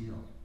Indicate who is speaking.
Speaker 1: seal.